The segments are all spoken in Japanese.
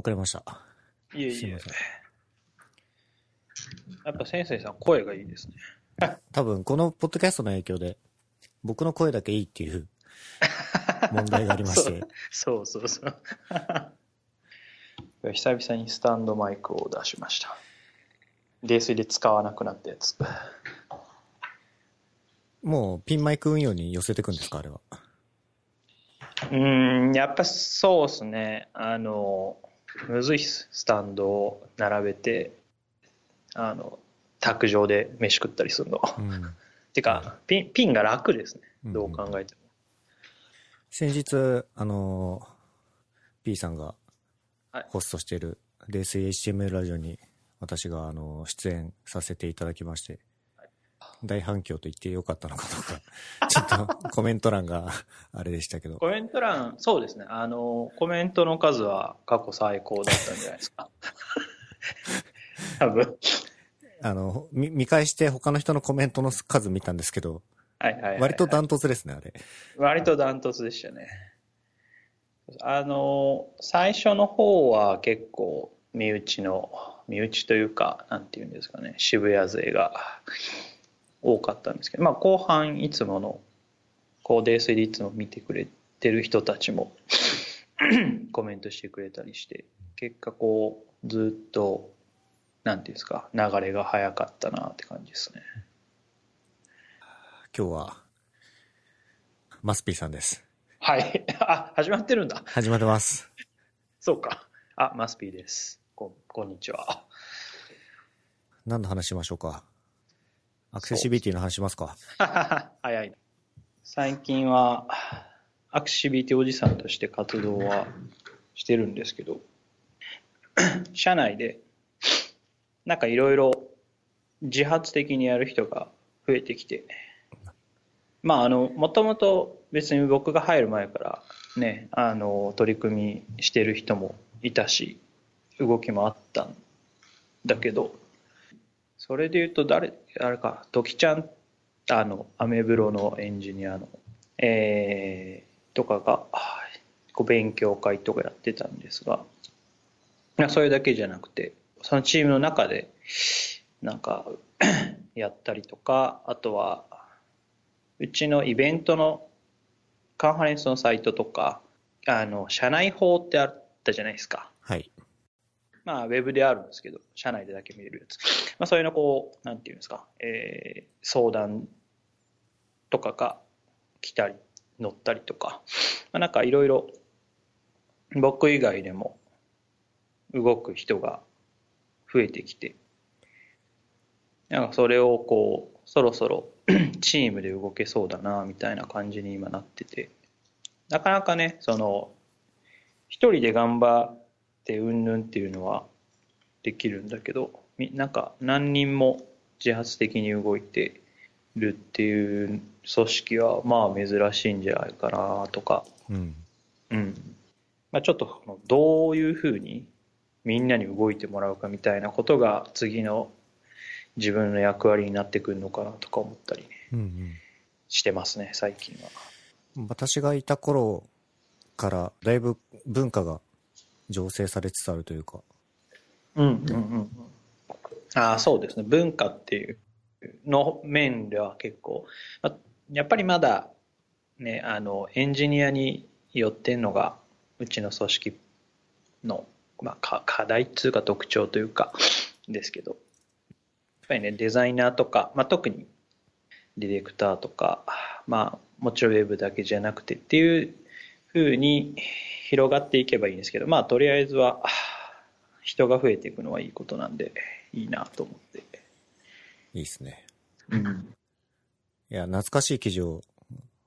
遅れました。いえいえすいま。せん。やっぱ先生さん声がいいですね。多分、このポッドキャストの影響で、僕の声だけいいっていう 問題がありまして、そうそうそう。久々にスタンドマイクを出しました。冷水で使わなくなったやつ。もうピンマイク運用に寄せていくんですか、あれは。うーん、やっぱそうですね。あの、むずいっす。スタンドを並べて、あの、卓上で飯食ったりするの。うん。てか、ピン、ピンが楽ですね。うんどう考えても。先日、あのー P さんがはいホストしている冷水 HTML ラジオに私が、あのー出演させていただきまして、大反響と言ってよかったのかどうか、ちょっとコメント欄があれでしたけど、コメント欄、そうですね。あの、コメントの数は過去最高だったんじゃないですか。多分。あの、み見返して他の人のコメントの数見たんですけど、はいはいはいはい割とダントツですね、あれ。割とダントツでしたね。あの、最初の方は結構身内の、身内というか、なんていうんですかね、渋谷勢が多かったんですけど、まあ後半いつもの、こう、泥酔でいつも見てくれてる人たちも コメントしてくれたりして、結果こう、ずっと、なんていうんですか、流れが早かったなって感じですね。今日は、マスピーさんです。はい。あ、始まってるんだ。始まってます。そうか。あ、マスピーです。ここんにちは。何の話しましょうか？アクセシビリティの話しますか。早い。最近は、アクセシビリティおじさんとして活動はしてるんですけど、社内で、なんかいろいろ自発的にやる人が増えてきて、まあ、あの、もともと別に僕が入る前からね、あの、取り組みしてる人もいたし、動きもあったんだけど、それで言うと誰、あれか、時ちゃん、あの、アメブロのエンジニアの、えー、とかが、あこう勉強会とかやってたんですが、それだけじゃなくて、そのチームの中で、なんか、やったりとか、あとは、うちのイベントのカンファレンスのサイトとか、あの、社内法ってあったじゃないですか。はい。まあ、ウェブであるんですけど、社内でだけ見れるやつ。まあ、そういうのこう、なんていうんですか、えー相談とかが来たり、乗ったりとか、まあ、なんかいろいろ、僕以外でも動く人が増えてきて、なんかそれをこう、そろそろ チームで動けそうだな、みたいな感じに今なってて、なかなかね、その、一人で頑張てうんぬんっていうのはできるんだけどみなんか何人も自発的に動いてるっていう組織はまあ珍しいんじゃないかなとか、うん。うんまあ、ちょっとどういうふうにみんなに動いてもらうかみたいなことが次の自分の役割になってくるのかなとか思ったりねうんしてますね最近は。うん。私がいた頃から、だいぶ文化が醸成されつつあるというか、うんうんうん。ああ、そうですね。文化っていうの面では結構、やっぱりまだね、あの、エンジニアによってんのが、うちの組織の、まあ、か課題っていうか特徴というか、ですけど、やっぱりね、デザイナーとか、まあ、特にディレクターとか、まあ、もちろんウェブだけじゃなくてっていう風に広がっていけばいいんですけど、まあ、とりあえずは、人が増えていくのはいいことなんで、いいなと思って。いいですね。うん。いや、懐かしい記事を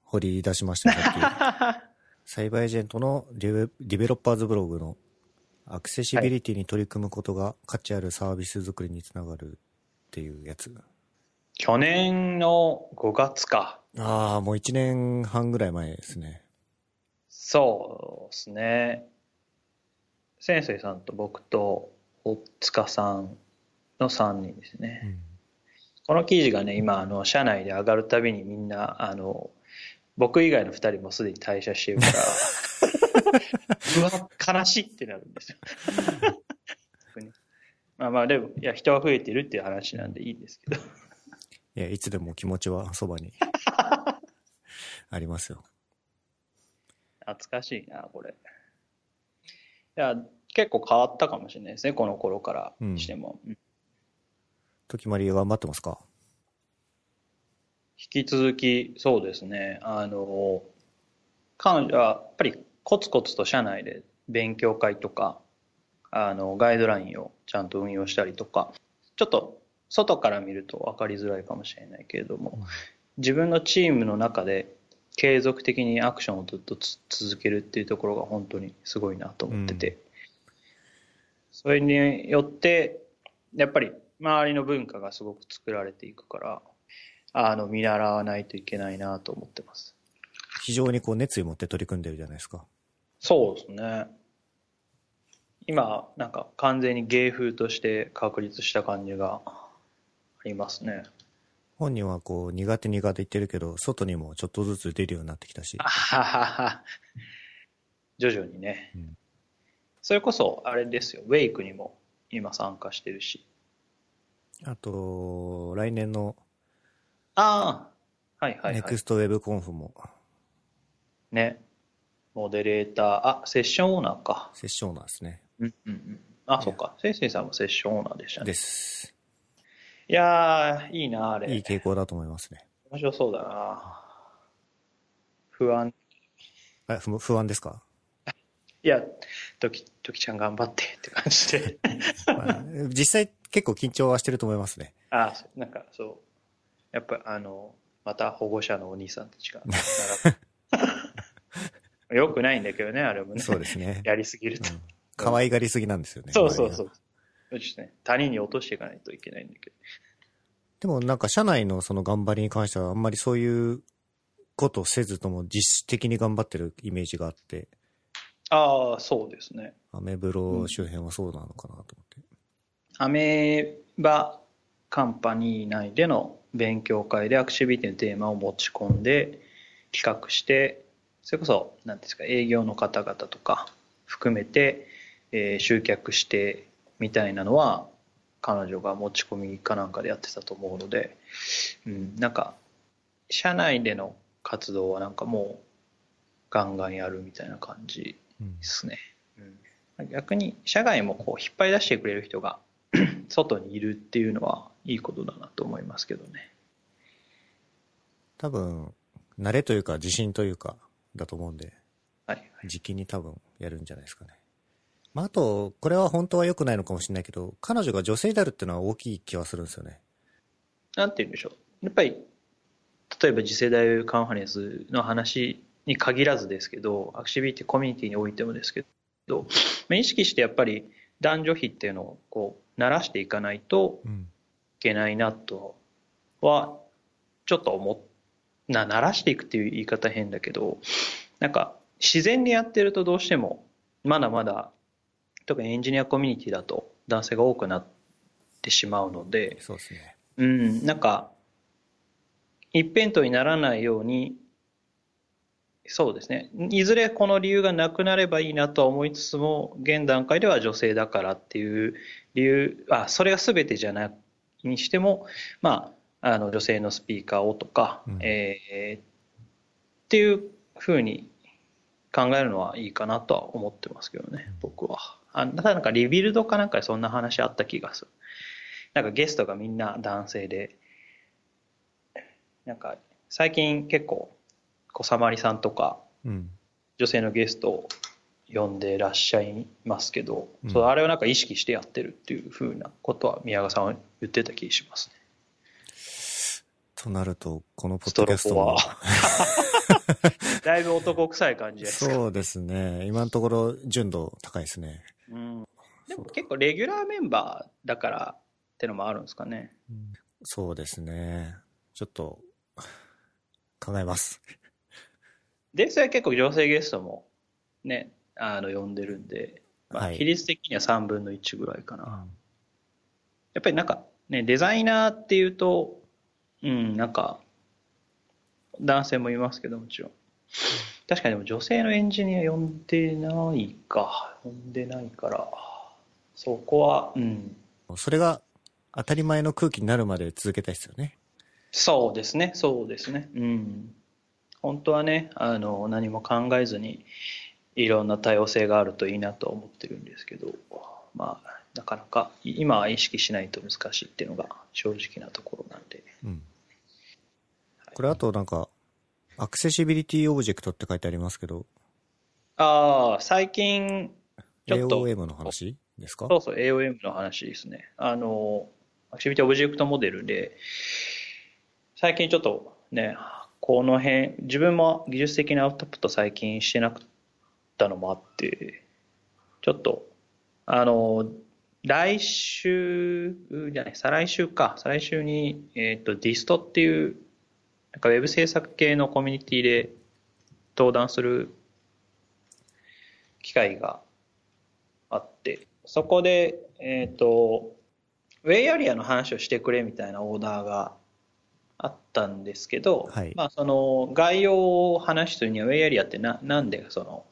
掘り出しましたよさっき サイバーエージェントのディベ Developers Blog のアクセシビリティに取り組むことが価値あるサービス作りにつながるっていうやつ。去年の5月か。ああ、もう1年半ぐらい前ですね。そうですね。先生さんと僕と大塚さんの3人ですね。うんこの記事がね、今、あの、社内で上がるたびにみんな、あの、僕以外の2人もすでに退社してるか うわ、悲しいってなるんですよ。まあまあでも、いや、人は増えてるっていう話なんでいいんですけど。いや、いつでも気持ちはそばに ありますよ。懐かしいな、これ。いや、結構変わったかもしれないですね、この頃からしても。うん、時まり頑張ってますか？引き続き、そうですね。あの、彼女はやっぱりコツコツと社内で勉強会とか、あの、ガイドラインをちゃんと運用したりとか、ちょっと外から見ると分かりづらいかもしれないけれども、自分のチームの中で継続的にアクションをずっと続けるっていうところが本当にすごいなと思ってて、うん、それによってやっぱり周りの文化がすごく作られていくからあの見習わないといけないなと思ってます。非常にこう熱意持って取り組んでるじゃないですか。そうですね。今なんか完全に芸風として確立した感じがありますね本人はこう苦手苦手言ってるけど外にもちょっとずつ出るようになってきたし。徐々にね、うん、それこそあれですよ。ウェイクにも今参加してるし。あと来年のああはいはい、はい、ネクストウェブコンフも。ね。モデレーター。あセッションオーナーか。セッションオーナーですね。うんうんうん。あ、そっか。せいせいさんもセッションオーナーでしたね。です。いやー、いいな、あれ。いい傾向だと思いますね。面白そうだな不安。え、不不安ですか？いや、とき、ときちゃん頑張ってって感じで 実際結構緊張はしてると思いますね。ああ、なんかそう。やっぱあの、また保護者のお兄さんたちが。よくないんだけどね、あれもね。そうですね。やりすぎると。うん可愛がりすぎなんですよね。そうそうそう。そうですね。他人に落としていかないといけないんだけど。でもなんか社内のその頑張りに関してはあんまりそういうことをせずとも実質的に頑張ってるイメージがあって。ああ、そうですね。アメブロ周辺はそうなのかなと思って。うん、アメバカンパニー内での勉強会でアクシビティのテーマを持ち込んで企画して、それこそ、なんですか、営業の方々とか含めて、えー、集客してみたいなのは彼女が持ち込みかなんかでやってたと思うので、うん、なんか社内での活動はなんかもうガンガンやるみたいな感じですね、うん、逆に社外もこう引っ張り出してくれる人が 外にいるっていうのはいいことだなと思いますけどね。多分慣れというか自信というかだと思うんで、はい、時期に多分やるんじゃないですかねまあ、あと、これは本当は良くないのかもしれないけど、彼女が女性であるっていうのは大きい気はするんですよね。なんて言うんでしょう。やっぱり、例えば次世代カンファレンスの話に限らずですけど、アクシビティコミュニティにおいてもですけど、まあ、意識してやっぱり男女比っていうのをこう、慣らしていかないといけないなとは、ちょっと思っ、な、慣らしていくっていう言い方変だけど、なんか、自然にやってるとどうしても、まだまだ特にエンジニアコミュニティだと男性が多くなってしまうので、そうですね。うん、なんか、一辺倒にならないように、そうですね。いずれこの理由がなくなればいいなとは思いつつも、現段階では女性だからっていう理由、あ、それが全てじゃないにしても、まあ、あの、女性のスピーカーをとか、うん、えー、っていうふうに考えるのはいいかなとは思ってますけどね、僕は。あただなんかリビルドかなんかでそんな話あった気がする。なんかゲストがみんな男性で、なんか最近結構、小さまりさんとか、女性のゲストを呼んでらっしゃいますけど、うん、そあれをなんか意識してやってるっていうふうなことは宮川さんは言ってた気がしますね。となると、このポッドキャストは。だいぶ男臭い感じですか？そうですね。今のところ純度高いですね。うん。でも結構レギュラーメンバーだからってのもあるんですかね。うん、そうですね。ちょっと、考えます。で、それは結構女性ゲストもね、あの、呼んでるんで、まあ、比率的には3分の1ぐらいかな。はい、やっぱりなんか、ね、デザイナーっていうと、うん、なんか、男性もいますけどもちろん。確かにでも女性のエンジニア呼んでないか。呼んでないから。そこは、うん。それが当たり前の空気になるまで続けたいですよね。そうですね、そうですね。うん。本当はね、あの、何も考えずに、いろんな多様性があるといいなと思ってるんですけど、まあ、なかなか、い今は意識しないと難しいっていうのが正直なところなんで。うん。これあとなんか、 Accessibility Object って書いてありますけど、ああ、最近、ちょっと、AOM の話？ですか？そうそう、AOM の話ですね。あの、 Accessibility Object Model で、最近ちょっとね、この辺、自分も技術的なアウトプット最近してなかったのもあって、ちょっと、あの、来週じゃない、再来週か、再来週に、えっ、と、ディストっていう、なんかウェブ制作系のコミュニティで登壇する機会があって、そこで、えっ、と、ウェイアリアの話をしてくれみたいなオーダーがあったんですけど、はい。まあその概要を話するにはウェイアリアってななんでその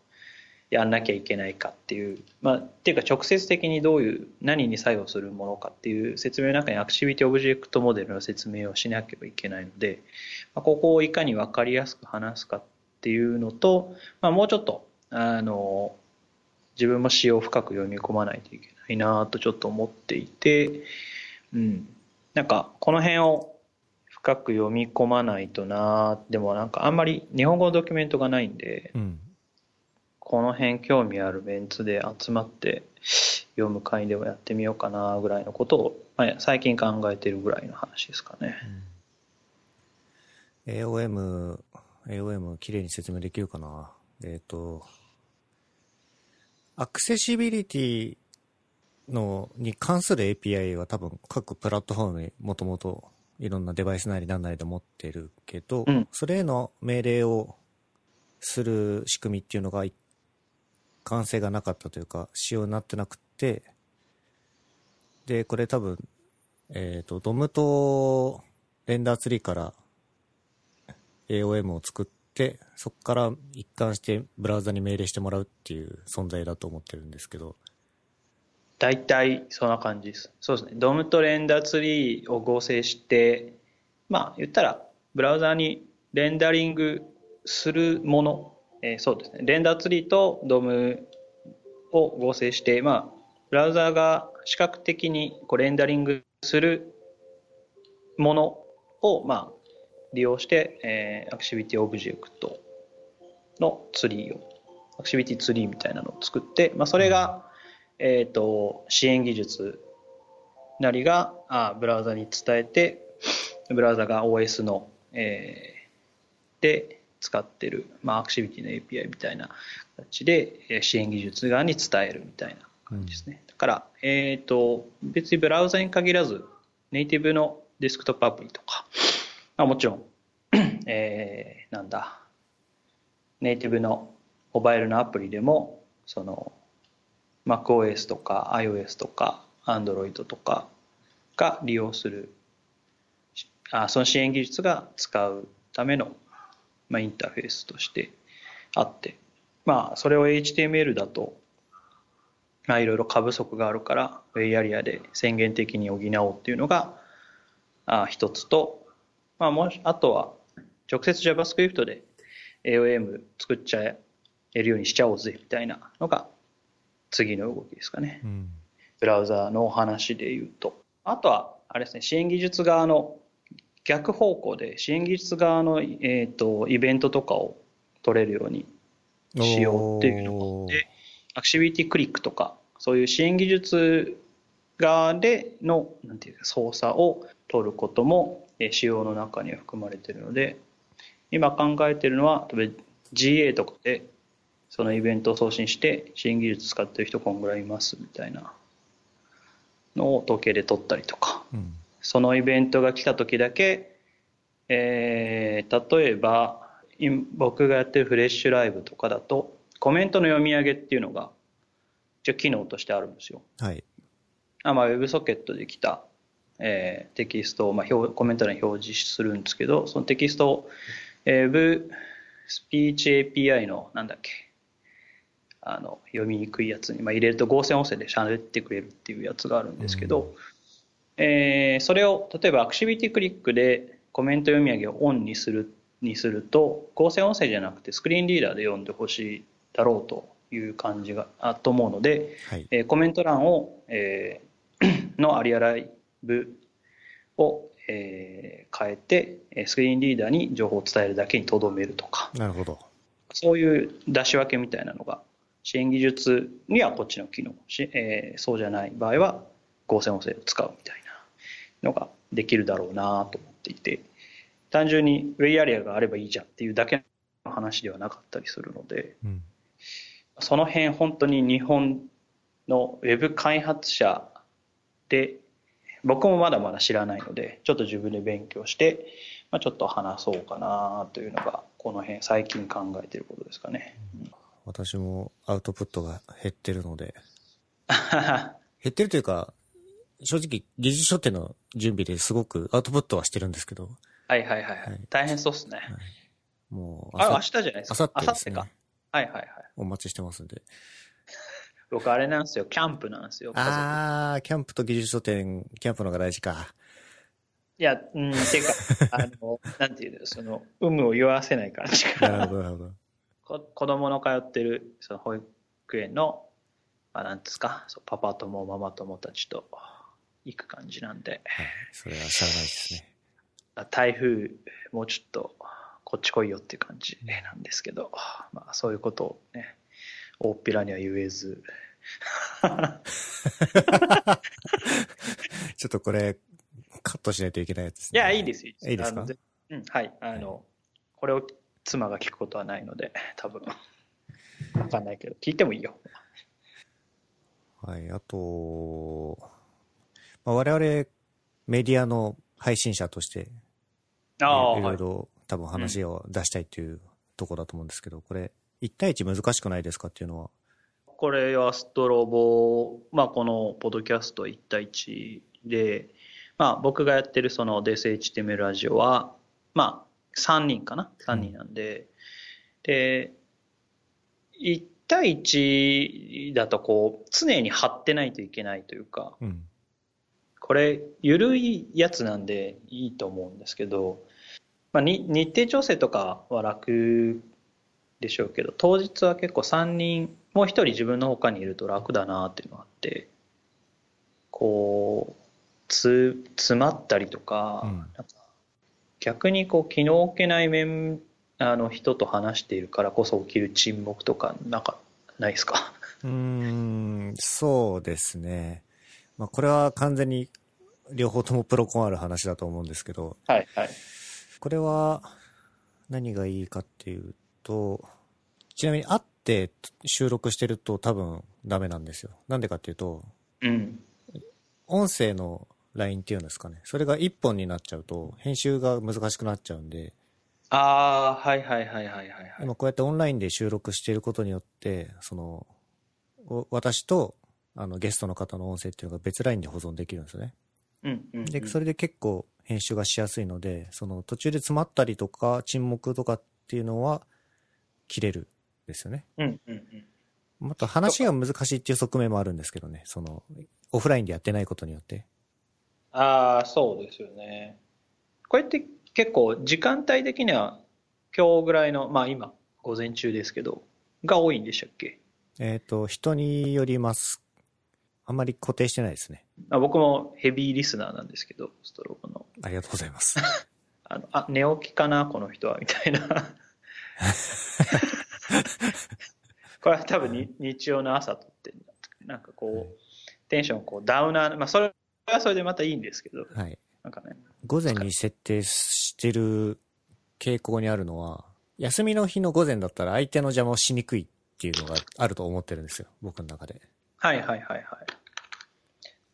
やんなきゃいけないかっていう、まあっていうか直接的にどういう何に作用するものかっていう説明の中にアクティビティオブジェクトモデルの説明をしなければいけないので、まあ、ここをいかに分かりやすく話すかっていうのと、まあ、もうちょっとあの自分も詩を深く読み込まないといけないなとちょっと思っていて、うん、なんかこの辺を深く読み込まないとなでもなんかあんまり日本語のドキュメントがないんでうん。この辺興味あるメンツで集まって読む会でもやってみようかなぐらいのことを、まあ、最近考えてるぐらいの話ですかね。AOM、AOM 綺麗に説明できるかなえっ、と、アクセシビリティの、に関する API は多分各プラットフォームにもともといろんなデバイスなりなんなりで持ってるけど、うん。それへの命令をする仕組みっていうのが一完成がなかったというか、仕様になってなくて、で、これ多分、えっ、と、DOM とレンダーツリーから AOM を作って、そこから一貫してブラウザに命令してもらうっていう存在だと思ってるんですけど、大体そんな感じです。そうですね。DOM とレンダーツリーを合成して、まあ言ったらブラウザにレンダリングするもの、えーそうですね。レンダーツリーと DOM を合成して、まあブラウザが視覚的にこうレンダリングするものを、まあ利用して、えー Accessibility Object のツリーを、 accessibility tree みたいなのを作って、まあそれが、えっ、と、支援技術なりがあブラウザに伝えて、ブラウザが OS の、えーで使ってる、まあ、アクセシビリティの API みたいな形で、えー支援技術側に伝えるみたいな感じですね。だから、えっ、と、別にブラウザに限らず、ネイティブのデスクトップアプリとか、まあ、もちろん、えーなんだ、ネイティブのモバイルのアプリでも、その、MacOS とか iOS とか Android とかが利用するあその支援技術が使うための、まあ、インターフェースとしてあって。まあそれを HTML だとまあいろいろ過不足があるからウェイアリアで宣言的に補おうっていうのがあ一つと、まあ、もしあとは直接 JavaScript で AOM 作っちゃえるようにしちゃおうぜみたいなのが次の動きですかね。うん。ブラウザーのお話で言うと。あとは、あれですね、支援技術側の逆方向で、支援技術側の、えっ、と、イベントとかを取れるようにしようっていうのがあって、アクティビティクリックとか、そういう支援技術側での、なんていうか、操作を取ることも、えー仕様の中には含まれているので、今考えているのは、例えば GA とかで、そのイベントを送信して、支援技術使ってる人こんぐらいいますみたいなのを統計で取ったりとか、うん。そのイベントが来た時だけ、えー例えば、今僕がやってるフレッシュライブとかだと、コメントの読み上げっていうのが、一応機能としてあるんですよ。はい。あまあ、WebSocket で来た、えーテキストを、まあ、表コメント欄に表示するんですけど、そのテキストを、えー Web スピーチ API の、なんだっけ、あの、読みにくいやつに、まあ、入れると合成音声で喋ってくれるっていうやつがあるんですけど、えーそれを、例えばアクシビティクリックでコメント読み上げをオンにする、にすると、合成音声じゃなくてスクリーンリーダーで読んでほしいだろうという感じが、あと思うので、はい。えーコメント欄を、えー のアリアライブを、えー変えて、えースクリーンリーダーに情報を伝えるだけにとどめるとか、なるほど。そういう出し分けみたいなのが、支援技術にはこっちの機能、しえーそうじゃない場合は合成音声を使うみたいなのができるだろうなと思っていて、単純にウェイアリアがあればいいじゃんっていうだけの話ではなかったりするので、うん。その辺本当に日本のウェブ開発者で僕もまだまだ知らないのでちょっと自分で勉強して、まあ、ちょっと話そうかなというのがこの辺最近考えてることですかね。私もアウトプットが減ってるので、減ってるというか、正直、技術書店の準備ですごくアウトプットはしてるんですけど、はいはいはいはい、はい大変そうっすね。もう、あ、明あ日じゃないですか。あさってですね明後日か。はいはいはい。お待ちしてますんで。僕あれなんですよ、キャンプなんですよ。あー、キャンプと技術書店、キャンプの方が大事か。いや、うん、ていうか、あの、なんていうの、その、有無を言わせない感じが。なるほど、なるほど。こ子供の通ってるその保育園の、まあ、なんですかそうパパ友ママ友たちと行く感じなんではい。それはしゃあないですね。あ台風もうちょっとこっち来いよっていう感じなんですけど、まあ、そういうことをね大っぴらには言えず。ちょっとこれ、カットしないといけないやつですいね。やいいですよ。いいですか？うんはい。あの、これを妻が聞くことはないので多分。わかんないけど。聞いてもいいよ。はい。あと、まあ、我々メディアの配信者として、い。ろいろ多分話を出したいというところだと思うんですけど、これ、1対1難しくないですかっていうのは。これはストロボ、まあ、このポッドキャスト1対1で、まあ、僕がやってるその DSHTML ラジオは、まあ、3人かな ?3 人なんで、で、1対1だとこう、常に貼ってないといけないというか、うん。これ、ゆるいやつなんでいいと思うんですけど、まあ、に日程調整とかは楽でしょうけど、当日は結構3人、もう1人自分の他にいると楽だなっていうのがあって、こう、つ、詰まったりとか、うんか逆にこう、気の置けない面、あの人と話しているからこそ起きる沈黙とか、なんか、ないですか？うーん、そうですね。まあ、これは完全に両方ともプロコンある話だと思うんですけど、はい、はい。これは何がいいかっていうと、ちなみに会って収録してると多分ダメなんですよ。なんでかっていうと、うん。音声の LINE っていうんですかね。それが一本になっちゃうと、編集が難しくなっちゃうんで、ああ、はいはいはいはいはい、はい。今こうやってオンラインで収録していることによって、その、お私とあのゲストの方の音声っていうのが別 LINE で保存できるんですよね。うんうんうんで、それで結構編集がしやすいので、その途中で詰まったりとか沈黙とかっていうのは切れるんですよね。うんうんうん。また話が難しいっていう側面もあるんですけどね、その、オフラインでやってないことによって。ああ、そうですよね。これって結構時間帯的には今日ぐらいの、まあ今、午前中ですけど、が多いんでしたっけ？えっ、と、人によります。あんまり固定してないですね。あ僕もヘビーリスナーなんですけど、ストロボの。ありがとうございます。あの、あ、寝起きかな、この人は、みたいな。これは多分に日曜の朝撮ってなんかこう、テンションこうダウナー、まあそれはそれでまたいいんですけど、はい。なんかね、午前に設定してる傾向にあるのは、休みの日の午前だったら相手の邪魔をしにくいっていうのがあると思ってるんですよ。僕の中で。はいはいはいはい。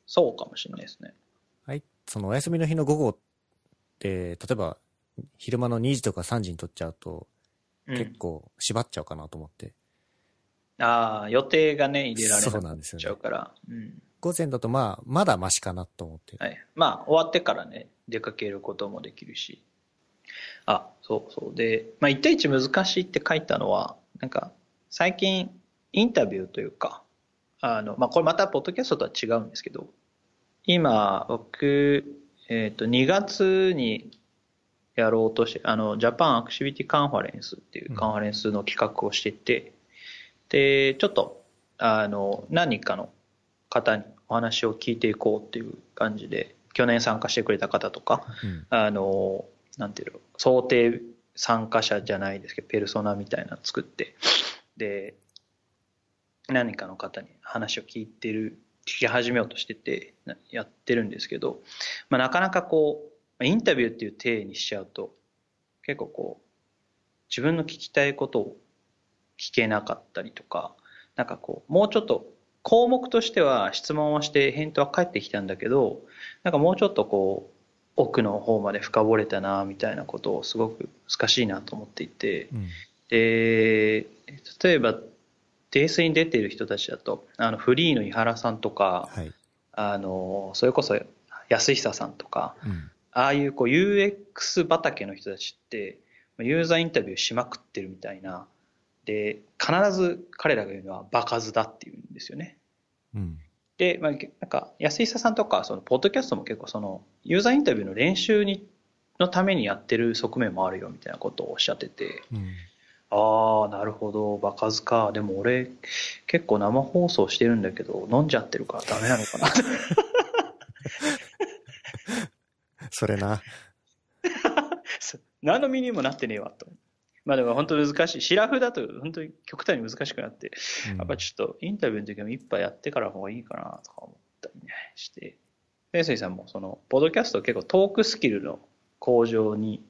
そうかもしれないですね。はい。そのお休みの日の午後って、例えば昼間の2時とか3時に撮っちゃうと、うん結構縛っちゃうかなと思って。ああ、予定がね、入れられなっちゃうから。うん。午前だとまあ、まだマシかなと思って。はい。まあ、終わってからね、出かけることもできるし。あ、そうそう。で、まあ、1対1難しいって書いたのは、なんか、最近、インタビューというか、あの、まあ、これまた、ポッドキャストとは違うんですけど、今、僕、えっ、と、2月にやろうとして、あの、ジャパンアクシビティカンファレンスっていうカンファレンスの企画をしてて、で、ちょっと、あの、何人かの方にお話を聞いていこうっていう感じで、去年参加してくれた方とか、うん、あの、なんていうの、想定参加者じゃないですけど、ペルソナみたいなの作って、で、何かの方に話を聞いてる、聞き始めようとしてて、やってるんですけど、まあ、なかなかこう、インタビューっていう体にしちゃうと、結構こう、自分の聞きたいことを聞けなかったりとか、なんかこう、もうちょっと項目としては質問をして返答は返ってきたんだけど、なんかもうちょっとこう、奥の方まで深掘れたな、みたいなことをすごく難しいなと思っていて、うん、で、例えば、デースに出ている人たちだと、あの、フリーの井原さんとか、はい、あの、それこそ安久さんとか、うん、ああいうこう UX 畑の人たちって、ユーザーインタビューしまくってるみたいな、で、必ず彼らが言うのは場数だっていうんですよね。うん、で、まあ、なんか、安久さんとか、その、ポッドキャストも結構その、ユーザーインタビューの練習に、のためにやってる側面もあるよみたいなことをおっしゃってて、うん、ああ、なるほど、場数か。でも俺、結構生放送してるんだけど、飲んじゃってるからダメなのかな。それな。何の身にもなってねえわ、と。まあでも本当難しい。シラフだと本当に極端に難しくなって、うん、やっぱちょっとインタビューの時も一杯やってから方がいいかなとか思ったりねして。先生さんもその、ポッドキャスト結構トークスキルの向上に、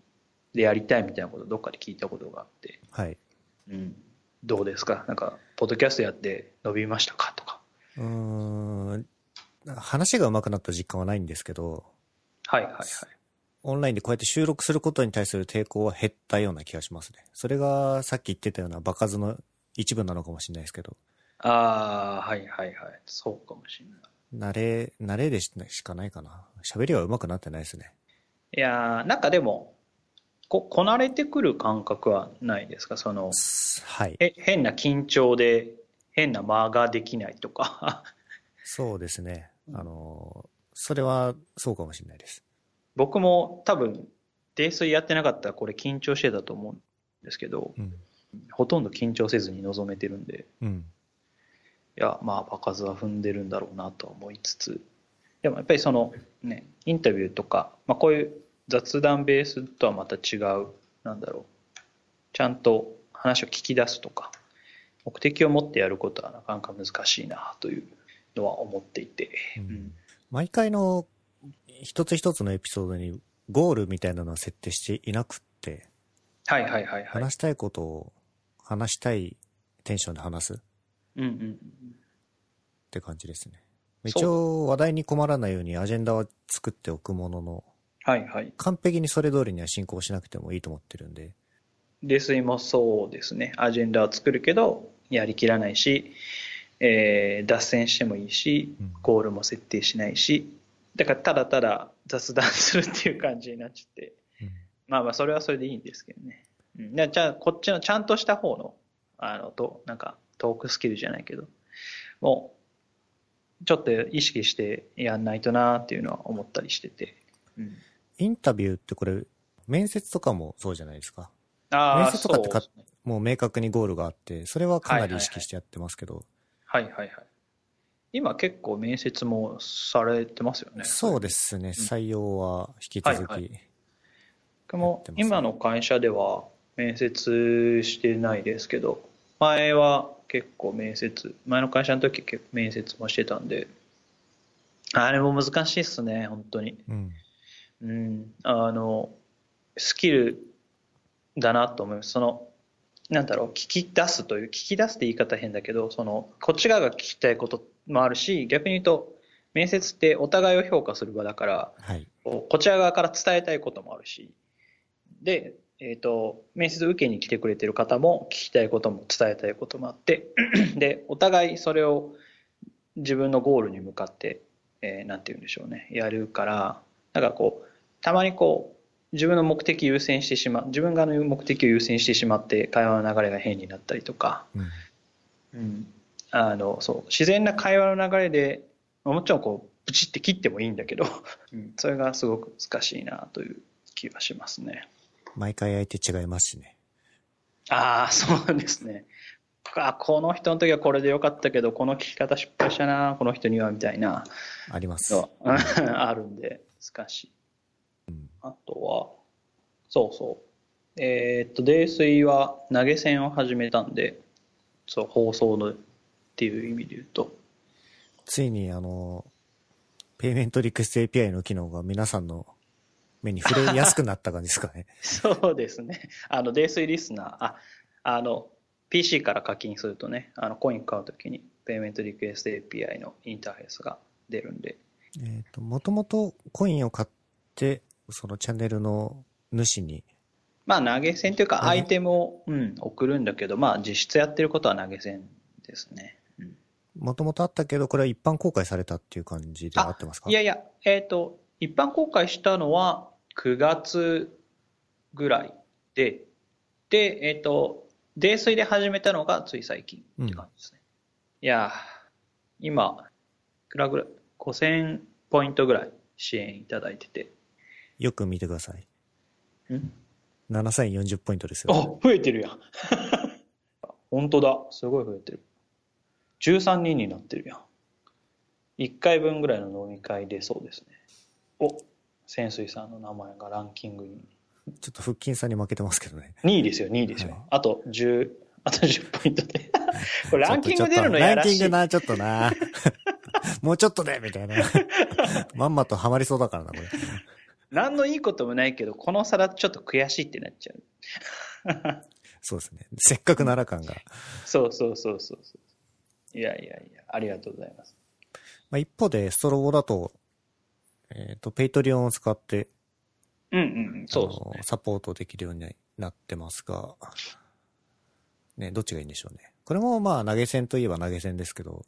でやりたいみたいなことをどっかで聞いたことがあって。はい。うん。どうですか？なんか、ポッドキャストやって伸びましたか？とか。うん。話が上手くなった実感はないんですけど。はいはいはい。オンラインでこうやって収録することに対する抵抗は減ったような気がしますね。それがさっき言ってたような場数の一部なのかもしれないですけど。ああ、はいはいはい。そうかもしれない。慣れ、慣れでしかないかな。喋りは上手くなってないですね。いやー、なんかでも、こ、こなれてくる感覚はないですか？その、はい。え、変な緊張で、変な間ができないとか。そうですね。あの、それはそうかもしれないです。僕も多分、泥酔やってなかったらこれ緊張してたと思うんですけど、うん、ほとんど緊張せずに臨めてるんで、うん、いや、まあ、場数は踏んでるんだろうなと思いつつ、でもやっぱりその、ね、インタビューとか、まあ、こういう雑談ベースとはまた違う、なんだろう、ちゃんと話を聞き出すとか、目的を持ってやることはなかなか難しいなというのは思っていて。うん、毎回の一つ一つのエピソードにゴールみたいなのは設定していなくって、はいはいはいはい。話したいことを話したいテンションで話す。うんうん。って感じですね。一応話題に困らないようにアジェンダは作っておくものの、はいはい。完璧にそれ通りには進行しなくてもいいと思ってるんで。レスイもそうですね。アジェンダは作るけど、やりきらないし、えー、脱線してもいいし、ゴールも設定しないし、だからただただ雑談するっていう感じになっちゃって、うん、まあまあそれはそれでいいんですけどね。うん、じゃあこっちのちゃんとした方の、あの、と、なんかトークスキルじゃないけど、もう、ちょっと意識してやんないとなっていうのは思ったりしてて。うん、インタビューってこれ、面接とかもそうじゃないですか。面接とかってか、ね、もう明確にゴールがあって、それはかなり意識してやってますけど。はいはいはい。はいはいはい今結構面接もされてますよね。そうですね。採用は引き続き、はいはい。僕も今の会社では面接してないですけど、前は結構面接、前の会社の時結構面接もしてたんで、あれも難しいっすね、本当に。うん。うん、あの、スキルだなと思います。その、なんだろう、聞き出すという、聞き出すって言い方変だけど、その、こっち側が聞きたいこともあるし、逆に言うと、面接ってお互いを評価する場だから、はい、こちら側から伝えたいこともあるし、で、えっ、ー、と、面接受けに来てくれてる方も聞きたいことも伝えたいこともあって、で、お互いそれを自分のゴールに向かって、えー、なんて言うんでしょうね、やるから、なんかこう、たまにこう、自分の目的優先してしまう、自分がの目的を優先してしまって会話の流れが変になったりとか、うん。うん、あの、そう、自然な会話の流れで、まあもちろんこう、ブチって切ってもいいんだけど、うん それがすごく難しいなという気がしますね。毎回相手違いますしね。ああ、そうですね。あこの人の時はこれでよかったけど、この聞き方失敗したな、この人には、みたいなあります。あるんで、難しい。うんあとは、そうそう。えーっと、泥酔は投げ銭を始めたんで、そう、放送のっていう意味で言うと、ついにあの、ペイメントリクエスト API の機能が皆さんの目に触れやすくなった感じですかね。そうですね。あの、泥酔リスナー、あ、あの、PC から課金するとね、あの、コイン買うときに、ペイメントリクエスト API のインターフェースが出るんで、えっと、もともとコインを買って、そのチャンネルの主に、まあ投げ銭というかアイテムを、うん、送るんだけど、まあ実質やってることは投げ銭ですね。うんもともとあったけど、これは一般公開されたっていう感じで合ってますか？いやいや、えっ、と、一般公開したのは9月ぐらいで、で、えっ、と、泥酔で始めたのがつい最近って感じですね。いやー、今、いくらぐらい、5000ポイントぐらい支援いただいてて。よく見てください。ん？7040ポイントですよ。あ、増えてるやん。本当だ。すごい増えてる。13人になってるやん。1回分ぐらいの飲み会でそうですね。お、潜水さんの名前がランキングに。ちょっと腹筋さんに負けてますけどね。2位ですよ、2位ですよ。はいあと10、あと10ポイントで。これランキング出るのやらしい。ランキングな、ちょっとな。もうちょっとで、みたいな。まんまとハマりそうだからな、これ。何のいいこともないけど、この差だとちょっと悔しいってなっちゃう。そうですね。せっかくなら感が。そうそうそうそうそう。いやいやいや、ありがとうございます。まあ、一方で、ストロボだと、えっ、と、 Patreon を使って、うんうんうん、そうですね。サポートできるようになってますが、ね、どっちがいいんでしょうね。これもまあ投げ銭といえば投げ銭ですけど、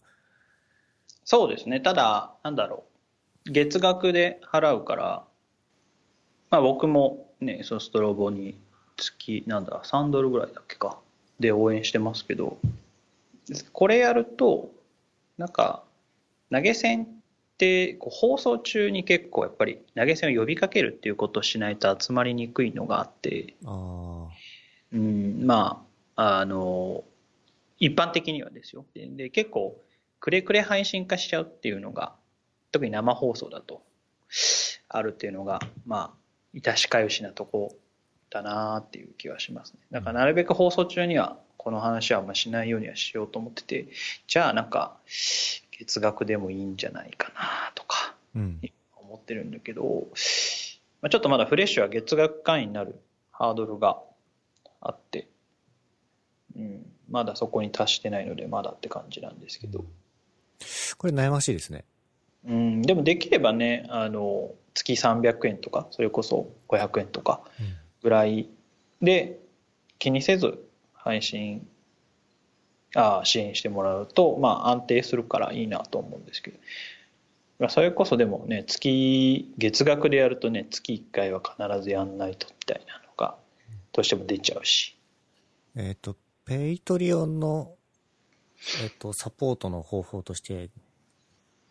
そうですね。ただ、なんだろう。月額で払うから、まあ僕もね、そのストロボに月、なんだ、3ドルぐらいだっけか。で応援してますけど、これやると、なんか、投げ銭ってこう放送中に結構やっぱり投げ銭を呼びかけるっていうことをしないと集まりにくいのがあって、あうん、まあ、あの、一般的にはですよ。で、で結構、くれくれ配信化しちゃうっていうのが、特に生放送だと、あるっていうのが、まあ、致しかゆしなとこだなっていう気はしますね。だからなるべく放送中には、この話はあんましないようにはしようと思ってて、じゃあなんか、月額でもいいんじゃないかなとか。思ってるんだけど、まあ、ちょっとまだフレッシュは月額会員になるハードルがあって、うん、まだそこに達してないのでまだって感じなんですけど、これ悩ましいですね。うん、でもできればねあの月300円とかそれこそ500円とかぐらいで気にせず配信あ支援してもらうと、まあ、安定するからいいなと思うんですけど。まあそれこそでもね月月額でやるとね月1回は必ずやんないとみたいなのがどうしても出ちゃうし。えっ、と、ペイトリオンの、えっ、と、サポートの方法として、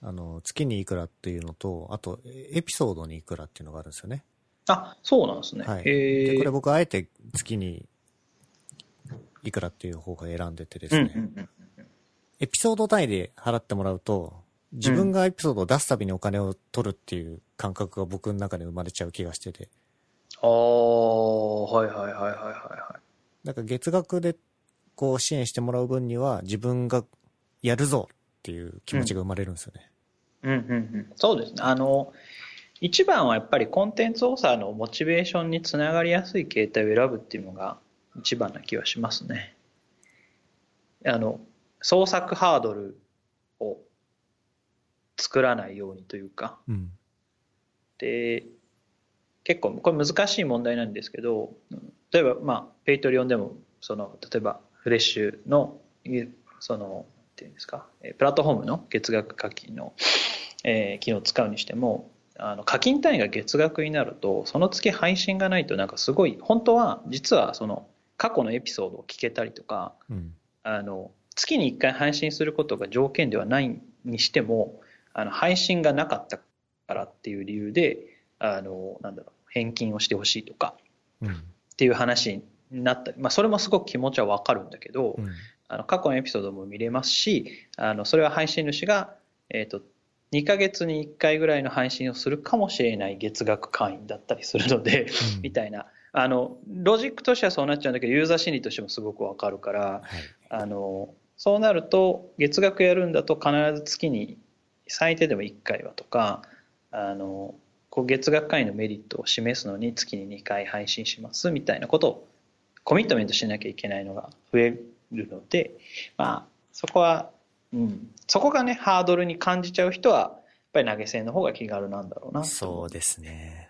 あの、月にいくらっていうのと、あと、エピソードにいくらっていうのがあるんですよね。あそうなんですね、はい。へで、えこれ僕あえて月にいくらっていう方法を選んでてですうんね、うんうんエピソード単位で払ってもらうと、自分がエピソードを出すたびにお金を取るっていう感覚が僕の中で生まれちゃう気がしてて、ああはいはいはいはいはいはい。だから月額でこう支援してもらう分には自分がやるぞっていう気持ちが生まれるんですよね。うんうんうん、そうですね。あの、一番はやっぱりコンテンツオーサーのモチベーションにつながりやすい形態を選ぶっていうのが一番な気はしますね。あの、創作ハードルを作らないようにというか、うん。で、結構これ難しい問題なんですけど、例えばまあ、 Patreon でも、その、例えばフレッシュの、いその、ていうんですか、えプラットフォームの月額課金の、えー機能を使うにしても、あの課金単位が月額になるとその月配信がないとなんかすごい本当は実はその過去のエピソードを聞けたりとかうん。あの月に1回配信することが条件ではないにしてもあの配信がなかったからっていう理由であのなんだろう返金をしてほしいとかうん。っていう話になったり、まあ、それもすごく気持ちはわかるんだけど、うん。あの過去のエピソードも見れますしあのそれは配信主が、えー、と2ヶ月に1回ぐらいの配信をするかもしれない月額会員だったりするので、うんみたいなあのロジックとしてはそうなっちゃうんだけどユーザー心理としてもすごくわかるからはい。あのそうなると月額やるんだと必ず月に最低でも1回はとかあのこう月額会員のメリットを示すのに月に2回配信しますみたいなことをコミットメントしなきゃいけないのが増えるのでまあそこは、うん、そこがねハードルに感じちゃう人はやっぱり投げ銭の方が気軽なんだろうな。そうですね。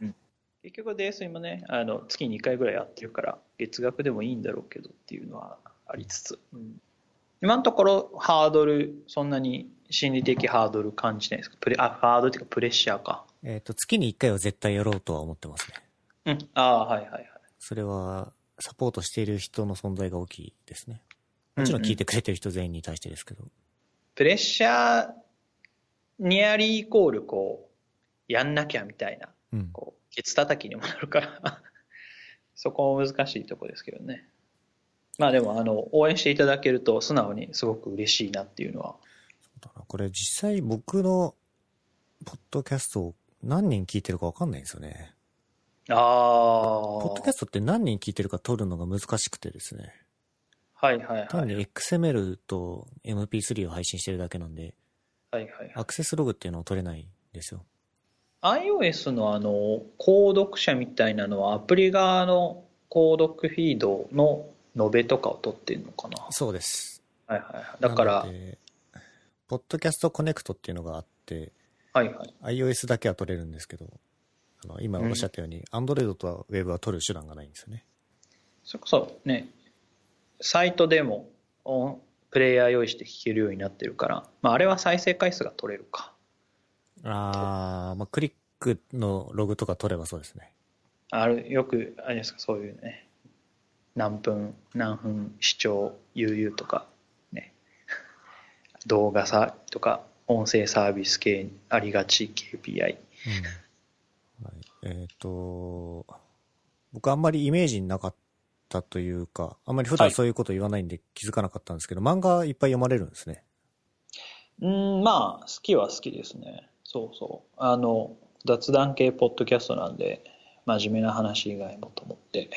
結局泥酔もねあの月2回ぐらいやってるから月額でもいいんだろうけどっていうのはありつつ、うん。今のところハードルそんなに心理的ハードル感じないですか？プレあハードルっていうかプレッシャーか。えっ、と、月に1回は絶対やろうとは思ってますね。うん。ああはいはいはい。それは、サポートしている人の存在が大きいですね。もちろん聞いてくれてる人全員に対してですけど。プレッシャーニアリーイコールこうやんなきゃみたいなうん。こうケツ叩きにもなるから そこも難しいとこですけどねまあでもあの応援していただけると素直にすごく嬉しいなっていうのはだなこれ実際僕のポッドキャストを何人聞いてるかわかんないんですよね。ああポッドキャストって何人聞いてるか取るのが難しくてですね。はいはいはい。単に XML と MP3 を配信してるだけなんで、はいはいはい。アクセスログっていうのを取れないんですよ。iOS のあの、購読者みたいなのはアプリ側の購読フィードの延べとかを取ってるのかな？そうです。はいはいはい。だから、ポッドキャストコネクトっていうのがあって、はいはい。iOS だけは取れるんですけど、あの今おっしゃったように、Android と Web は取る手段がないんですよね。それこそね、サイトでもおプレイヤー用意して聞けるようになってるから、まあ、あれは再生回数が取れるか。あー、まあ、クリックのログとか取ればそうですね。あるよく、あれですか、そういうね、何分、何分視聴、悠々とか、ね、動画さとか、音声サービス系ありがち KPI。うんはい、えっ、と、僕あんまりイメージなかったというか、あんまり普段はいそういうこと言わないんで気づかなかったんですけど、漫画いっぱい読まれるんですね。うん、まあ、好きは好きですね。そうそう。あの、雑談系ポッドキャストなんで、真面目な話以外もと思って。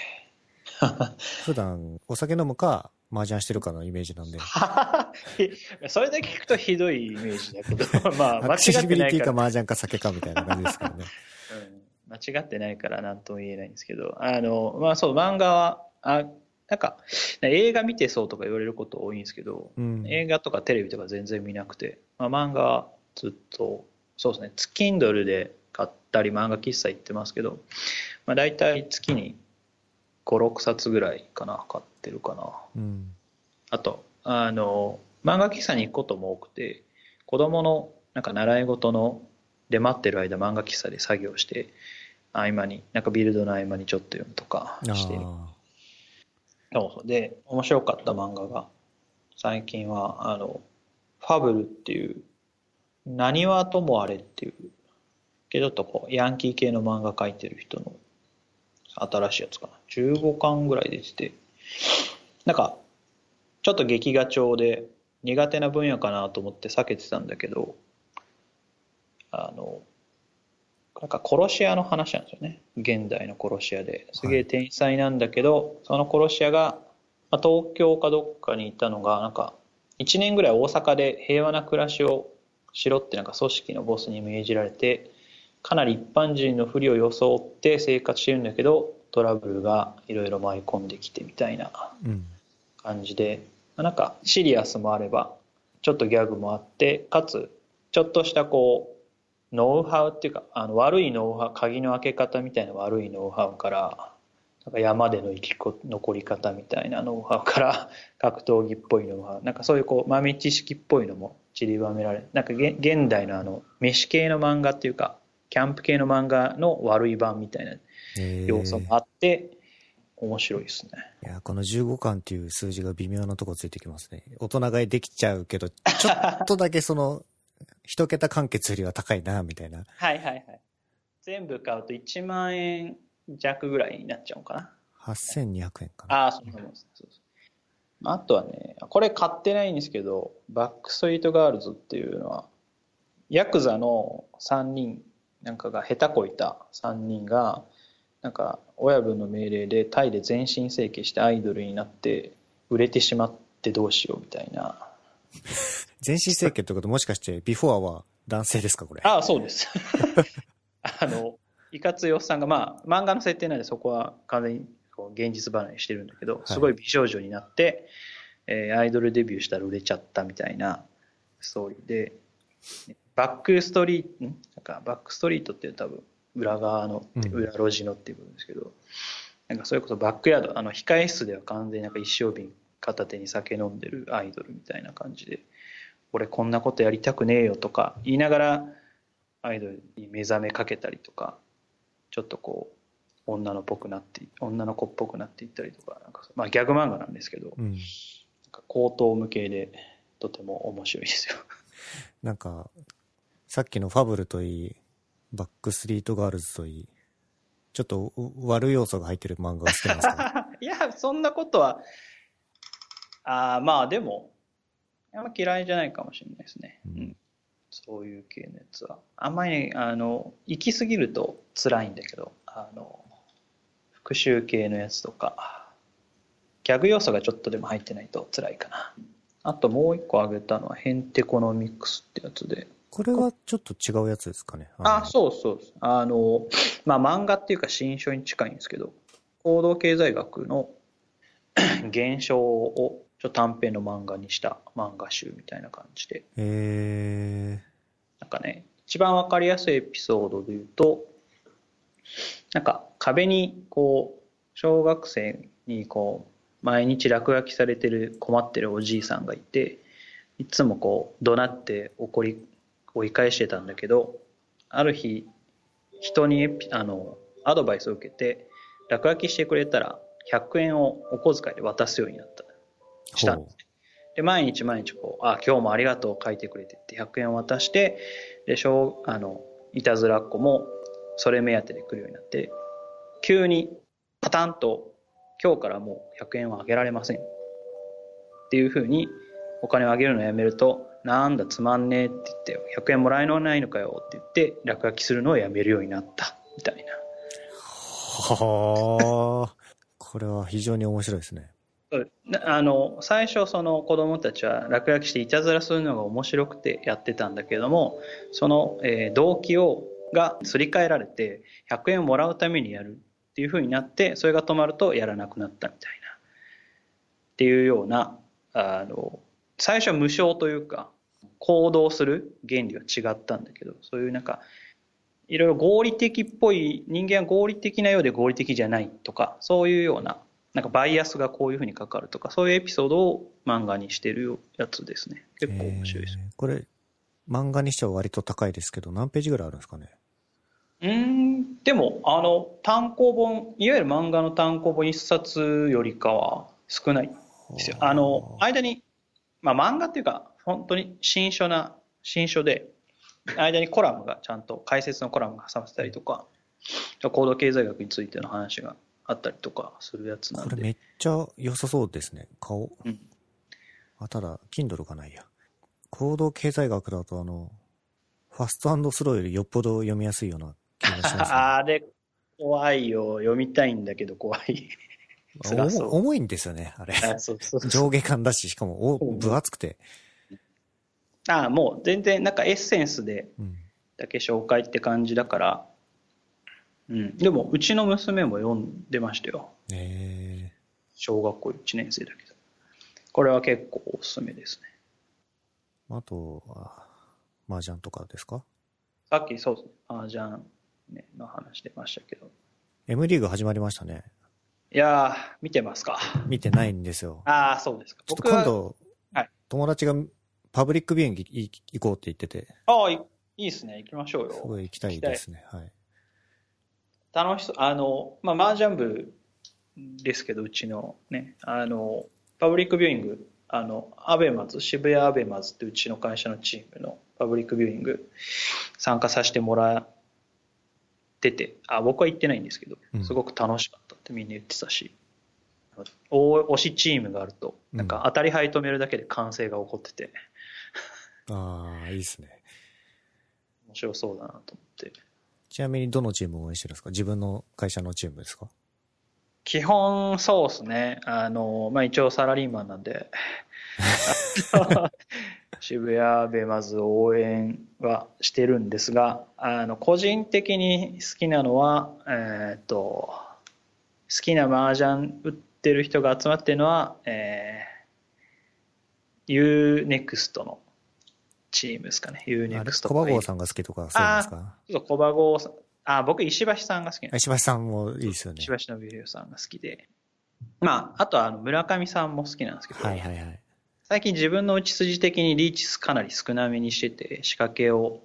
普段お酒飲むか、麻雀してるかのイメージなんで。それだけ聞くとひどいイメージだけど、まあ、間アクセシ違ってないからビリティか。麻雀か酒かみたいな感じですからね。うん間違ってないから何とも言えないんですけど、あの、まあそう、漫画は、あ、なんか、映画見てそうとか言われること多いんですけど、うん。映画とかテレビとか全然見なくて、まあ、漫画はずっと、そうですね、Kindle で買ったり漫画喫茶行ってますけど、まあ大体月に5、6冊ぐらいかな、買ってるかな。うん。あと、あの、漫画喫茶に行くことも多くて、子供のなんか習い事ので待ってる間漫画喫茶で作業して、合間に、なんかビルドの合間にちょっと読むとかしてそうで、面白かった漫画が、最近は、あの、ファブルっていう、何はともあれっていう、けどちょっとこう、ヤンキー系の漫画描いてる人の新しいやつかな。15巻ぐらい出てて、なんか、ちょっと劇画調で苦手な分野かなと思って避けてたんだけど、あの、なんか殺し屋の話なんですよね。現代の殺し屋で。すげえ天才なんだけど、その殺し屋が、まあ、東京かどっかにいたのが、なんか、1年ぐらい大阪で平和な暮らしをしろってなんか組織のボスに命じられて、かなり一般人のふりを装って生活してるんだけど、トラブルがいろいろ舞い込んできてみたいなうん。感じで、まあなんかシリアスもあれば、ちょっとギャグもあって、かつ、ちょっとしたこう、ノウハウっていうか、あの悪いノウハウ、鍵の開け方みたいな悪いノウハウから、なんか山での生きこ残り方みたいなノウハウから、格闘技っぽいノウハウ、なんかそういうこう豆知識っぽいのも散りばめられ、なんかげ現代のあの、飯系の漫画っていうか、キャンプ系の漫画の悪い版みたいなえー要素もあって、面白いですね。いや、この15巻っていう数字が微妙なとこついてきますね。大人買いできちゃうけど、ちょっとだけその、一桁完結よりは高いな、みたいな。はいはいはい。全部買うと1万円弱ぐらいになっちゃうのかな。8200円かな。ああ、そんなもんですね。そうそうあとはね、これ買ってないんですけど、バックストリートガールズっていうのは、ヤクザの3人なんかが下手こいた3人が、なんか親分の命令でタイで全身整形してアイドルになって売れてしまってどうしようみたいな。全身整形ってこともしかして、ビフォアは男性ですか、これ？ああ、そうです。あの、いかついおっさんが、まあ、漫画の設定なんでそこは完全にこう現実離れしてるんだけど、すごい美少女になって、えーアイドルデビューしたら売れちゃったみたいなストーリーで、バックストリート、ん？なんかバックストリートっていう多分、裏側の、うん裏路地のっていう部分ですけど、なんかそれこそバックヤード、あの、控え室では完全になんか一升瓶片手に酒飲んでるアイドルみたいな感じで、俺こんなことやりたくねえよとか言いながらアイドルに目覚めかけたりとかちょっとこう女のっぽくなって女の子っぽくなっていったりとかなんかまあギャグ漫画なんですけど、なんうん。か高等無形でとても面白いですよ なんか、さっきのファブルといい、バックストリートガールズといい、ちょっとう悪い要素が入ってる漫画が好きなんですか？いやそんなことはあーまあでもあんま嫌いじゃないかもしれないですね、うん。うんそういう系のやつ。はあんまりあの行き過ぎると辛いんだけどあの復讐系のやつとかギャグ要素がちょっとでも入ってないと辛いかな。あともう一個挙げたのはヘンテコノミックスってやつで。これはちょっと違うやつですかね。あそうそう。あのまあ漫画っていうか新書に近いんですけど行動経済学の 現象をちょ短編の漫画にした漫画集みたいな感じで。えなんかね一番わかりやすいエピソードで言うとなんか壁にこう小学生にこう毎日落書きされてる困ってるおじいさんがいていつもこう怒鳴って怒り追い返してたんだけどある日人にあのアドバイスを受けて落書きしてくれたら100円をお小遣いで渡すようになった。ー、したんですで毎日毎日こう「あ今日もありがとう」書いてくれてって100円を渡してで小あのいたずらっ子もそれ目当てで来るようになって急にパタンと「今日からもう100円はあげられません」っていうふうにお金をあげるのをやめると「なんだつまんねえ」って言って「100円もらえないのかよ」って言って落書きするのをやめるようになったみたいなはあ。これは非常に面白いですね。あの最初その子供たちは落書きしていたずらするのが面白くてやってたんだけどもその、えー動機をがすり替えられて100円をもらうためにやるっていうふうになってそれが止まるとやらなくなったみたいな。っていうようなあの最初は無償というか行動する原理は違ったんだけどそういうなんかいろいろ合理的っぽい人間は合理的なようで合理的じゃないとかそういうようななんかバイアスがこういうふうにかかるとかそういうエピソードを漫画にしてるやつですね。結構面白いです、えー。これ、漫画にしては割と高いですけど、何ページぐらいあるんですかね？うーんでもあの単行本いわゆる漫画の単行本一冊よりかは少ないですよ。あ。の間に、まあ、漫画っていうか本当に新書な新書で間にコラムがちゃんと解説のコラムが挟まってたりとか行動経済学についての話があったりとかするやつなんでこれめっちゃ良さそうですね。顔。うんあ、ただ、Kindle がないや。行動経済学だとあの、ファストスローよりよっぽど読みやすいような気がします、ね。あれ怖いよ読みたいんだけど怖い 辛そう重重いんですよね、あれ。あそうそう上下感だし、しかもお分厚くて。あもう全然なんかエッセンスでうん。だけ紹介って感じだから、うん、でもうちの娘も読んでましたよえ小学校1年生だけどこれは結構おすすめですねー、あとは、麻雀とかですか？さっきそうですね麻雀、ね、の話出ましたけど ?M リーグ始まりましたね。いやー見てますか？見てないんですよ。ああそうですかちょっと今度、はい友達がパブリックビューイングい行こうって言ってて、ああいいいですね。行きましょうよ。すごい行きたいですね。はい。楽しそう。あの、まあ、麻雀部ですけど、うちのね、あの、パブリックビューイング、あの、アベマズ、渋谷アベマズってうちの会社のチームのパブリックビューイング参加させてもらってて、あ、僕は行ってないんですけどう、んすごく楽しかったってみんな言ってたし、お推しチームがあると、なんか当たり牌止めるだけで歓声が起こってて、ああ、いいですね。面白そうだなと思って。ちなみにどのチームを応援してるんですか？自分の会社のチームですか？基本そうですね。あの、まあ、一応サラリーマンなんで、渋谷ベマズ応援はしてるんですが、あの、個人的に好きなのは、えーっと、好きな麻雀売ってる人が集まってるのは、えー、UNEXT のチームですかね。あれ UNEXT 小馬郷さんが好きとかそうなんですか？ちょっと小馬郷さん、あ、僕石橋さんが好きなんです石橋さんもいいですよね。石橋信弘さんが好きで。まあ、あとはあの村上さんも好きなんですけど、はいはいはい。最近自分の打ち筋的にリーチ数かなり少なめにしてて、仕掛けを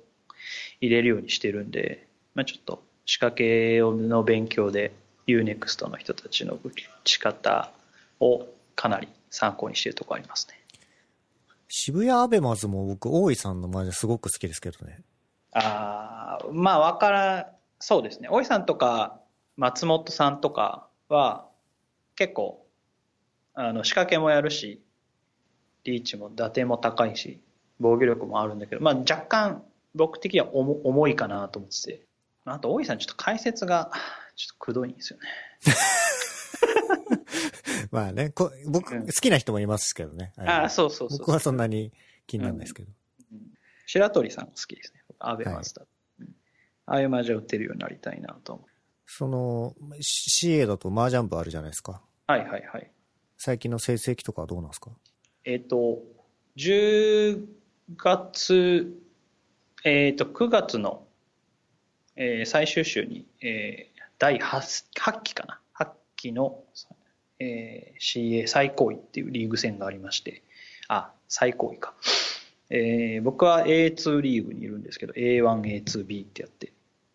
入れるようにしてるんで、まあちょっと仕掛けの勉強で UNEXT の人たちの打ち方をかなり参考にしてるところありますね。渋谷アベマズも僕、大井さんの麻雀すごく好きですけどね。あーまあわから、そうですね。大井さんとか松本さんとかは結構あの仕掛けもやるし、リーチも打点も高いし、防御力もあるんだけど、まあ若干僕的には重重いかなと思ってて。あと大井さんちょっと解説がちょっとくどいんですよね。まあね、こ僕、うん好きな人もいますけどね。ああ、そうそうそう僕はそんなに気にならないですけど。白鳥さん好きですね。アベマスタ、うんああいうマージャン打てるようになりたいなと思う。その、CA だと麻雀部あるじゃないですか。はいはいはい。最近の成績とかはどうなんですか？えっ、と、10月、えっ、と、9月の、えー最終週に、えー第 8, 8期かな。8期の、えー CA 最高位っていうリーグ戦がありまして、あ、最高位か。えー僕は A2 リーグにいるんですけど、A1、A2B ってやって、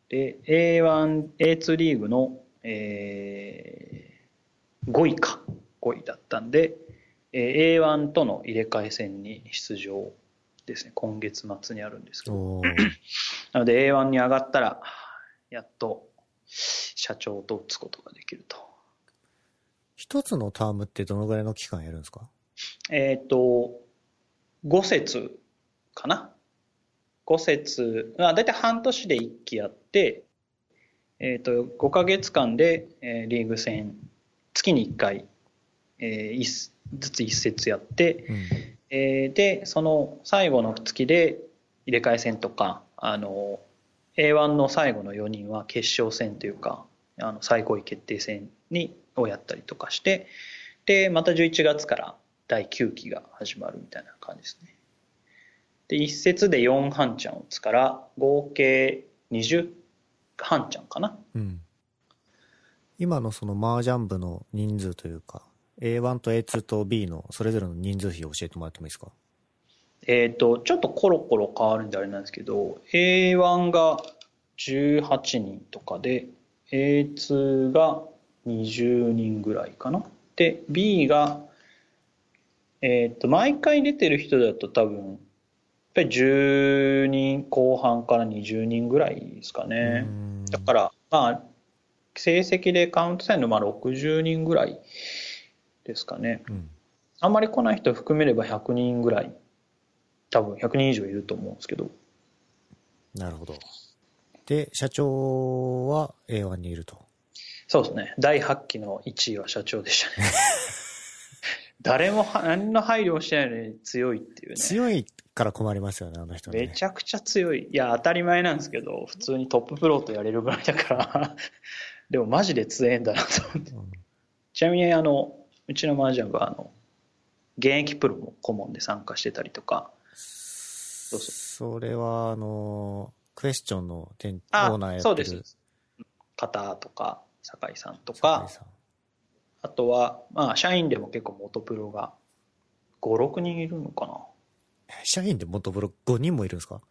で、A1、A2 リーグの、えー5位か。5位だったんで、えー A1 との入れ替え戦に出場ですね。今月末にあるんですけど。なので A1 に上がったら、やっと社長と打つことができると。一つのタームってどのぐらいの期間やるんですか？えっ、と、5節かな ?5 節、まあ、だいたい半年で1期やって、えっ、と、5ヶ月間で、えーリーグ戦、月に1回、えー一ずつ1節やって、うん。えーで、その最後の月で入れ替え戦とか、あの、A1 の最後の4人は決勝戦というか、あの最高位決定戦にをやったりとかして、で、また11月から第9期が始まるみたいな感じですね。で、1節で4半チャン打つから、合計20半チャンかな。うん。今のその麻雀部の人数というか、A1 と A2 と B のそれぞれの人数比を教えてもらってもいいですか？えっ、と、ちょっとコロコロ変わるんであれなんですけど、A1 が18人とかで、A2 が20人ぐらいかな。で、B が、えっ、と、毎回出てる人だと多分、やっぱり10人後半から20人ぐらいですかね。うんだから、まあ、成績でカウントされるのはまあ60人ぐらいですかね。うん。あんまり来ない人含めれば100人ぐらい、多分100人以上いると思うんですけど、なるほど。で、社長は A1 にいると。そうですね、第8期の1位は社長でしたね。誰もは何の配慮もしてないのに強いっていうね。強いから困りますよね、あの人ね。めちゃくちゃ強い。いや、当たり前なんですけど、普通にトッププロとやれるぐらいだから、でもマジで強いんだなと思って。うんちなみに、あの、うちの麻雀部は、あの、現役プロも顧問で参加してたりとか、そうそそれは、あの、クエスチョンの店ーナーやってるそうです。方とか、酒井さんと酒かあとは、まあ、社員でも結構元プロが5、6人いるのかな。社員で元プロ5人もいるんですか？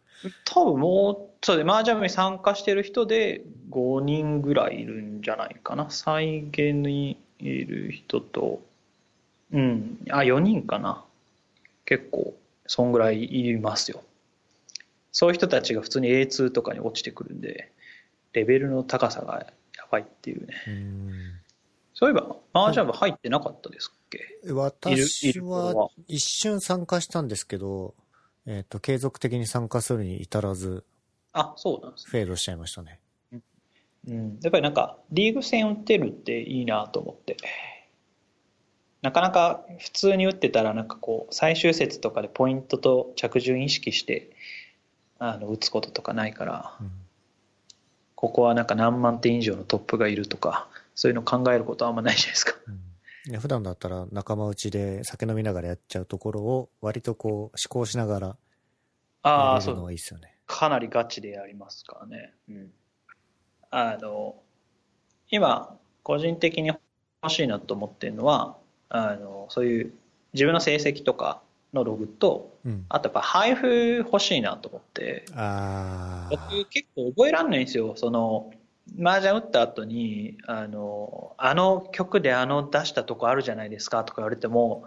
多分もう、そうで、麻雀部に参加してる人で5人ぐらいいるんじゃないかな。再現にいる人と、うん、あ、4人かな。結構、そんぐらいいますよ。そういう人たちが普通に A2 とかに落ちてくるんで、レベルの高さがやばいっていうね。うん。そういえば、麻雀部入ってなかったですっけ？私はは一瞬参加したんですけど、えっ、と、継続的に参加するに至らず、あ、そうなんですフェードしちゃいましたね。うん、やっぱりなんかリーグ戦打ってるっていいなと思って。なかなか普通に打ってたらなんかこう最終節とかでポイントと着順意識してあの打つこととかないからうんここはなんか何万点以上のトップがいるとかそういうの考えることはあんまないじゃないですかうんいや普段だったら仲間内で酒飲みながらやっちゃうところを割とこう思考しながらやれるのああそうはいいですよね。かなりガチでやりますからね。うん。あの、今、個人的に欲しいなと思ってるのは、あの、そういう自分の成績とかのログと、うん。あとやっぱ配布欲しいなと思って、僕結構覚えらんないんですよ。その、麻雀打った後に、あの、あの曲であの出したとこあるじゃないですかとか言われても、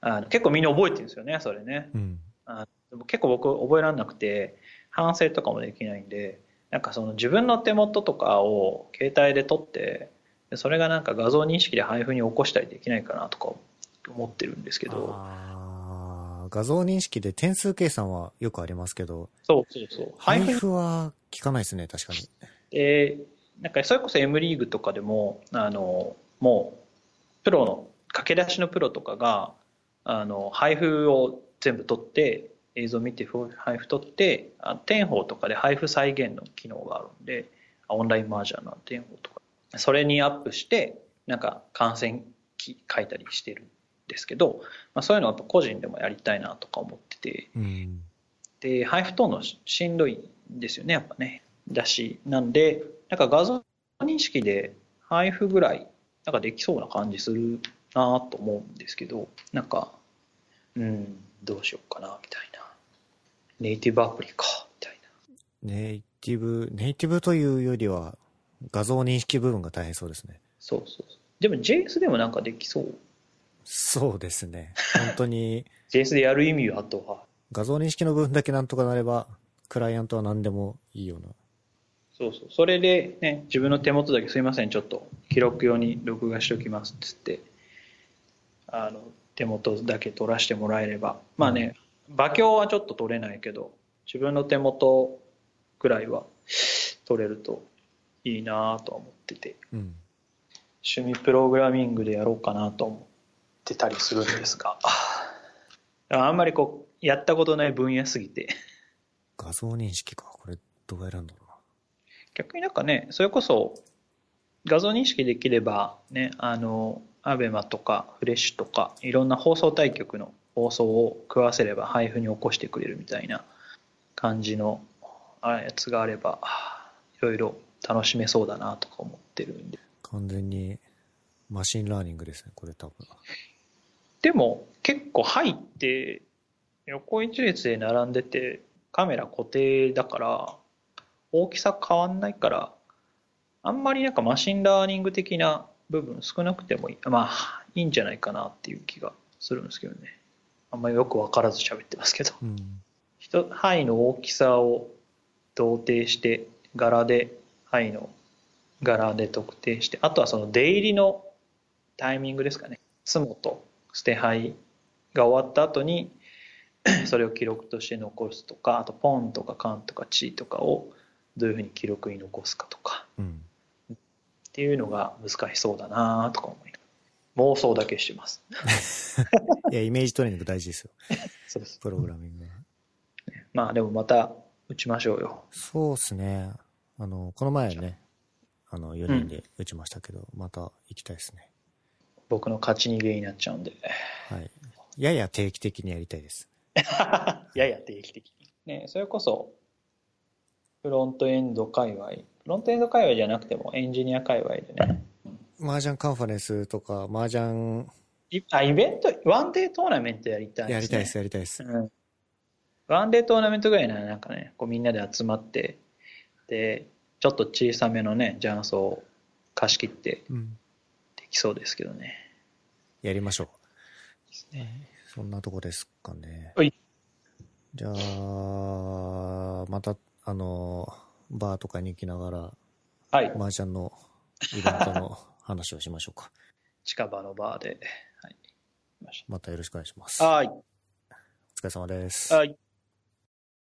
あの結構みんな覚えてるんですよね、それね。うん。あでも結構僕覚えられなくて反省とかもできないんでなんかその自分の手元とかを携帯で撮ってでそれがなんか画像認識で配布に起こしたりできないかなとか思ってるんですけど画像認識で点数計算はよくありますけど、そうそうそう。配配布。布は効かないですね、確かに。でなんかそれこそ M リーグとかでもあのもうプロの駆け出しのプロとかがあの配布を全部取って映像見て配布取ってあ天宝とかで配布再現の機能があるんであオンラインマージャンの天宝とか。それにアップしてなんか観戦記書いたりしてる。んですけど、まあ、そういうのはやっぱ個人でもやりたいなとか思ってて。うん。で配布等のししんどいんですよねやっぱね。だしなんでなんか画像認識で配布ぐらいなんかできそうな感じするなと思うんですけどなんかうんどうしようかなみたいな。ネイティブアプリかみたいな。ネイティブ、ネイティブというよりは、画像認識部分が大変そうですね。そうそうそう。でも JS でもなんかできそうそうですね。本当に、JS でやる意味はあとは。画像認識の部分だけなんとかなれば、クライアントは何でもいいような。そうそう。それでね自分の手元だけすいません。ちょっと記録用に録画しておきますっつってあの手元だけ取らせてもらえれば。まあね馬鏡はちょっと取れないけど自分の手元ぐらいは取れるといいなとは思ってて。うん。趣味プログラミングでやろうかなと思ってたりするんですがあんまりこうやったことない分野すぎて画像認識か。これ、どうやるんだろうな。逆になんかねそれこそ画像認識できればねあのアベマとかフレッシュとかいろんな放送対局の放送を食わせれば配布に起こしてくれるみたいな感じのあやつがあればいろいろ楽しめそうだなとか思ってるんで完全に、 machine learning ですね、これ多分。でも結構入って横一列で並んでてカメラ固定だから大きさ変わんないからあんまりなんか machine learning 的な部分少なくてもいい。まあいいんじゃないかなっていう気がするんですけどね。あんまりよく分からず喋ってますけど。うん。人範の大きさを同定して柄で範の柄で特定してあとはその出入りのタイミングですかね。スモと捨て牌が終わった後に それを記録として残すとかあとポンとかカンとかチーとかをどういうふうに記録に残すかとかうん。っていうのが難しそうだなとか思い妄想だけしてます いや、イメージトレーニング大事ですよ。そうですプログラミングは。まあでもまた打ちましょうよそうですね。あの、この前ね、あの、4人で打ちましたけど、また行きたいですね。僕の勝ち逃げになっちゃうんではい。やや定期的にやりたいです。やや定期的に。ね、それこそ、フロントエンド界隈、フロントエンド界隈じゃなくてもエンジニア界隈でね、麻雀カンファレンスとか、麻雀いあ、イベント、ワンデートーナメントやりたいやりたいです、やりたいです。うん。ワンデートーナメントぐらいならなんかね、こうみんなで集まって、で、ちょっと小さめのね、雀荘を貸し切ってうん。できそうですけどね。やりましょですねう。そんなとこですかね。はい。じゃあ、また、あの、バーとかに行きながら、はい。麻雀のイベントの話をしましょうか。近場のバーで。はい。またよろしくお願いします。おはい。疲れ様です。はい。